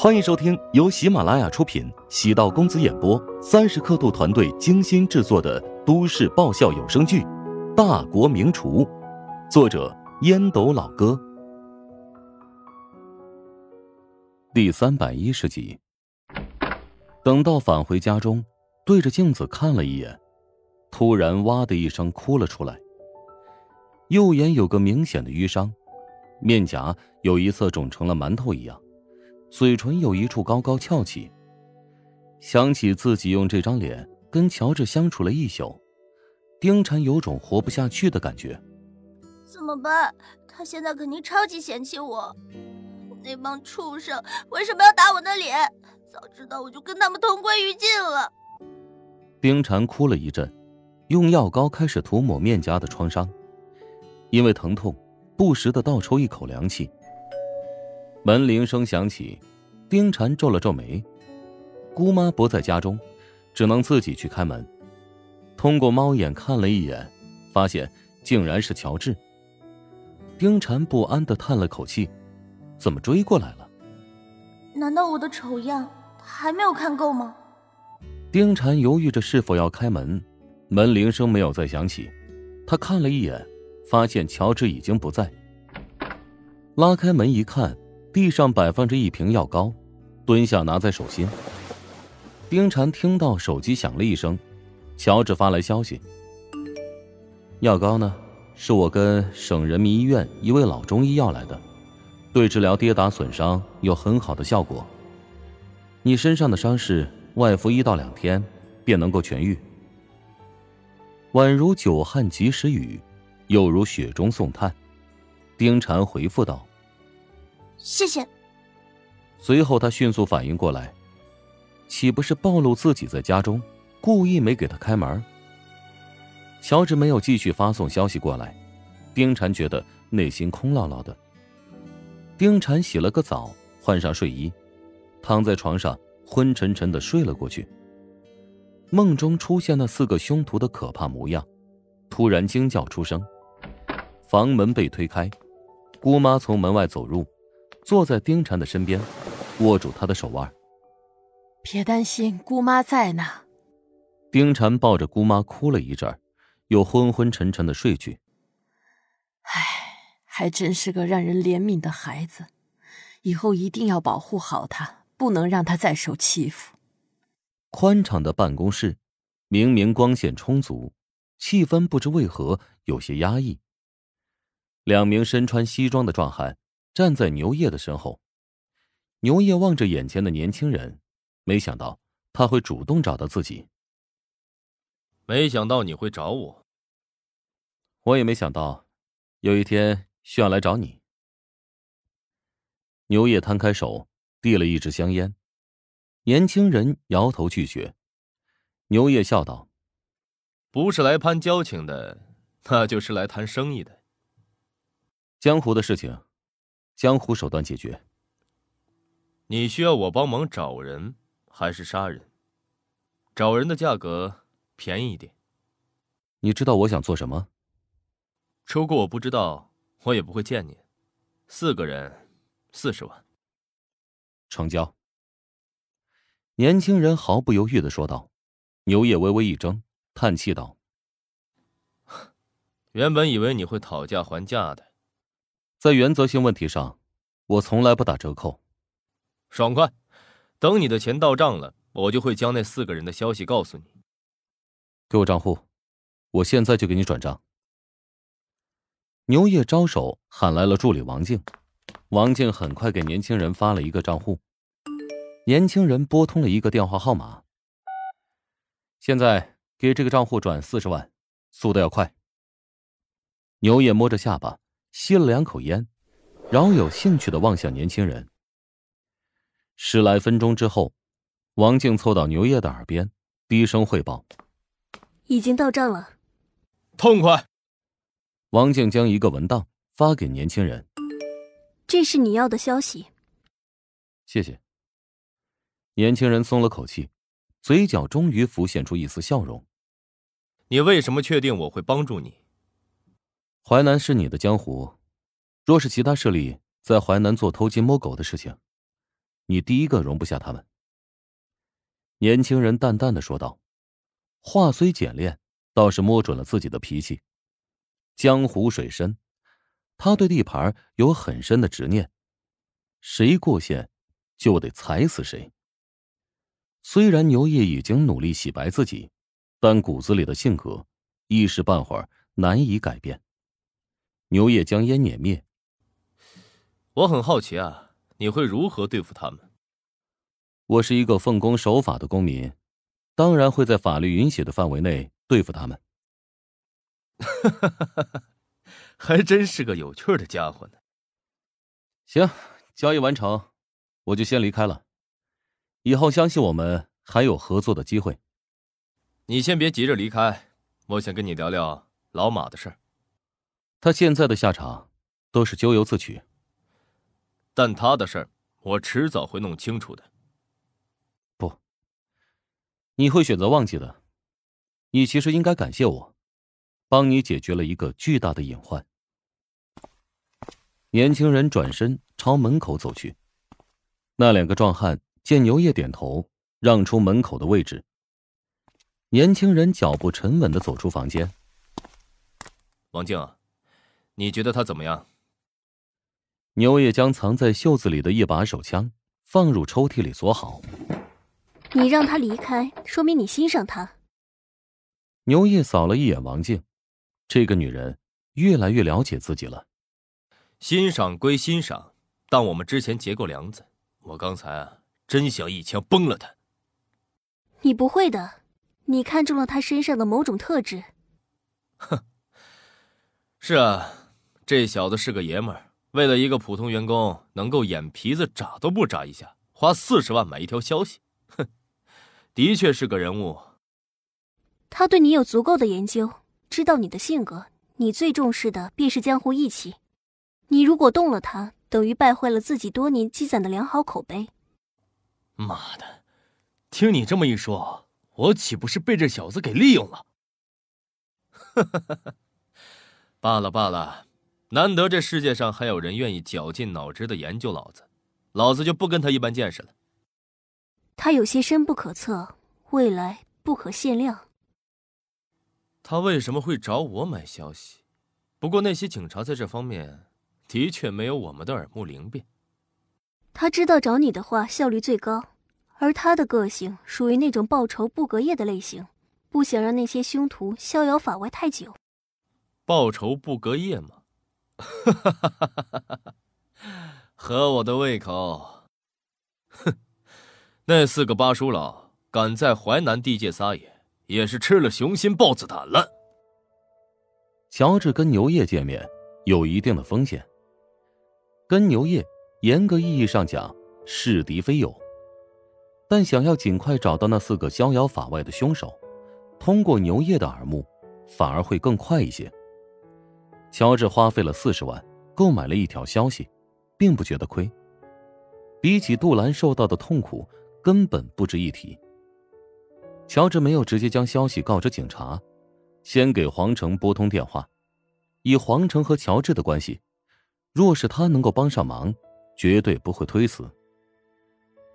欢迎收听由喜马拉雅出品、喜道公子演播、三十刻度团队精心制作的都市爆笑有声剧《大国名厨》，作者烟斗老哥，第三百一十集。等到返回家中，对着镜子看了一眼，突然哇的一声哭了出来。右眼有个明显的淤伤，面颊有一侧肿成了馒头一样，嘴唇有一处高高翘起。想起自己用这张脸跟乔治相处了一宿，丁婵有种活不下去的感觉。怎么办？他现在肯定超级嫌弃我。那帮畜生为什么要打我的脸？早知道我就跟他们同归于尽了。丁婵哭了一阵，用药膏开始涂抹面颊的创伤。因为疼痛，不时的倒抽一口凉气。门铃声响起，丁婵皱了皱眉。姑妈不在家中，只能自己去开门。通过猫眼看了一眼，发现竟然是乔治。丁婵不安的叹了口气：“怎么追过来了？难道我的丑样还没有看够吗？”丁婵犹豫着是否要开门，门铃声没有再响起，她看了一眼。发现乔治已经不在，拉开门一看，地上摆放着一瓶药膏，蹲下拿在手心。丁婵听到手机响了一声，乔治发来消息：“药膏呢？是我跟省人民医院一位老中医要来的，对治疗跌打损伤有很好的效果。你身上的伤势，外敷一到两天便能够痊愈，宛如久旱及时雨。”又如雪中送炭，丁婵回复道：“谢谢。”随后他迅速反应过来，岂不是暴露自己在家中，故意没给他开门？乔治没有继续发送消息过来，丁婵觉得内心空落落的。丁婵洗了个澡，换上睡衣，躺在床上昏沉沉的睡了过去。梦中出现那四个凶徒的可怕模样，突然惊叫出声。房门被推开，姑妈从门外走入，坐在丁婵的身边，握住她的手腕。别担心，姑妈在呢。丁婵抱着姑妈哭了一阵，又昏昏沉沉的睡去。唉，还真是个让人怜悯的孩子，以后一定要保护好他，不能让他再受欺负。宽敞的办公室，明明光线充足，气氛不知为何有些压抑。两名身穿西装的壮汉站在牛叶的身后。牛叶望着眼前的年轻人，没想到他会主动找到自己。没想到你会找我。我也没想到，有一天需要来找你。牛叶摊开手，递了一支香烟。年轻人摇头拒绝。牛叶笑道：“不是来攀交情的，那就是来谈生意的。”江湖的事情，江湖手段解决。你需要我帮忙找人还是杀人？找人的价格便宜一点。你知道我想做什么？如果我不知道，我也不会见你。四个人，四十万。成交。年轻人毫不犹豫的说道。牛叶微微一怔，叹气道：“原本以为你会讨价还价的。”在原则性问题上，我从来不打折扣。爽快，等你的钱到账了，我就会将那四个人的消息告诉你。给我账户，我现在就给你转账。牛叶招手喊来了助理王静，王静很快给年轻人发了一个账户。年轻人拨通了一个电话号码。现在给这个账户转四十万，速度要快。牛叶摸着下巴。吸了两口烟，饶有兴趣的望向年轻人。十来分钟之后，王静凑到牛叶的耳边，低声汇报：“已经到账了。”痛快。王静将一个文档发给年轻人：“这是你要的消息。”谢谢。年轻人松了口气，嘴角终于浮现出一丝笑容。“你为什么确定我会帮助你？”淮南是你的江湖，若是其他势力在淮南做偷鸡摸狗的事情，你第一个容不下他们。”年轻人淡淡的说道，话虽简练，倒是摸准了自己的脾气。江湖水深，他对地盘有很深的执念，谁过线，就得踩死谁。虽然牛业已经努力洗白自己，但骨子里的性格一时半会儿难以改变。牛叶将烟碾灭。我很好奇啊，你会如何对付他们？我是一个奉公守法的公民，当然会在法律允许的范围内对付他们。还真是个有趣的家伙呢。行，交易完成，我就先离开了。以后相信我们还有合作的机会。你先别急着离开，我想跟你聊聊老马的事儿。他现在的下场都是咎由自取，但他的事儿我迟早会弄清楚的。不你会选择忘记的，你其实应该感谢我，帮你解决了一个巨大的隐患。年轻人转身朝门口走去，那两个壮汉见牛叶点头，让出门口的位置。年轻人脚步沉稳的走出房间。王静，你觉得他怎么样？牛爷将藏在袖子里的一把手枪放入抽屉里锁好。你让他离开，说明你欣赏他。牛爷扫了一眼王静，这个女人越来越了解自己了。欣赏归欣赏，但我们之前结过梁子，我刚才啊，真想一枪崩了他。你不会的，你看中了他身上的某种特质。哼，是啊，这小子是个爷们儿，为了一个普通员工能够眼皮子眨都不眨一下，花四十万买一条消息。哼的确是个人物。他对你有足够的研究，知道你的性格。你最重视的便是江湖义气。你如果动了他，等于败坏了自己多年积攒的良好口碑。妈的！听你这么一说，我岂不是被这小子给利用了？罢了罢了，难得这世界上还有人愿意绞尽脑汁的研究老子，老子就不跟他一般见识了。他有些深不可测，未来不可限量。他为什么会找我买消息？不过那些警察在这方面的确没有我们的耳目灵便。他知道找你的话效率最高，而他的个性属于那种报仇不隔夜的类型，不想让那些凶徒逍遥法外太久。报仇不隔夜吗？哈哈哈！哈合我的胃口。哼。那四个八叔老敢在淮南地界撒野，也是吃了雄心豹子胆了。乔治跟牛业见面有一定的风险，跟牛业严格意义上讲是敌非友，但想要尽快找到那四个逍遥法外的凶手，通过牛业的耳目，反而会更快一些。乔治花费了四十万购买了一条消息，并不觉得亏，比起杜兰受到的痛苦。根本不值一提。乔治没有直接将消息告知警察，先给黄成拨通电话。以黄成和乔治的关系，若是他能够帮上忙，绝对不会推辞。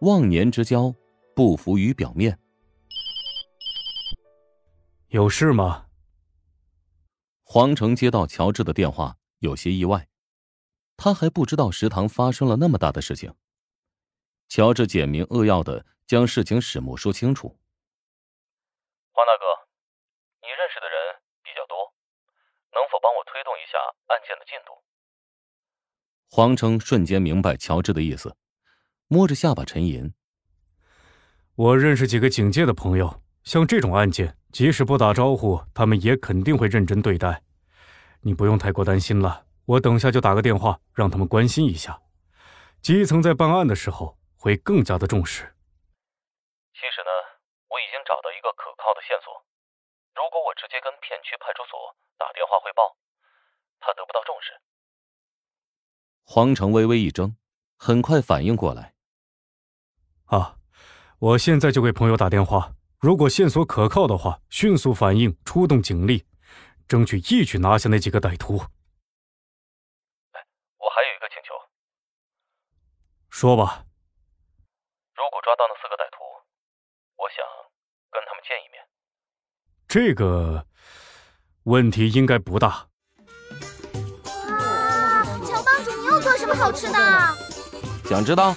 忘年之交，不浮于表面。有事吗？黄成接到乔治的电话，有些意外，他还不知道食堂发生了那么大的事情。乔治简明扼要的将事情始末说清楚。黄大哥，你认识的人比较多，能否帮我推动一下案件的进度？黄成瞬间明白乔治的意思，摸着下巴沉吟。我认识几个警界的朋友，像这种案件，即使不打招呼，他们也肯定会认真对待。你不用太过担心了，我等下就打个电话，让他们关心一下。基层在办案的时候。会更加的重视。其实呢，我已经找到一个可靠的线索。如果我直接跟片区派出所打电话汇报，他得不到重视。黄成微微一怔，很快反应过来。啊，我现在就给朋友打电话。如果线索可靠的话，迅速反应，出动警力，争取一举拿下那几个歹徒。哎，我还有一个请求。说吧。如果抓到那四个歹徒，我想跟他们见一面。这个问题应该不大。哇，乔帮主，你又做什么好吃的？想知道？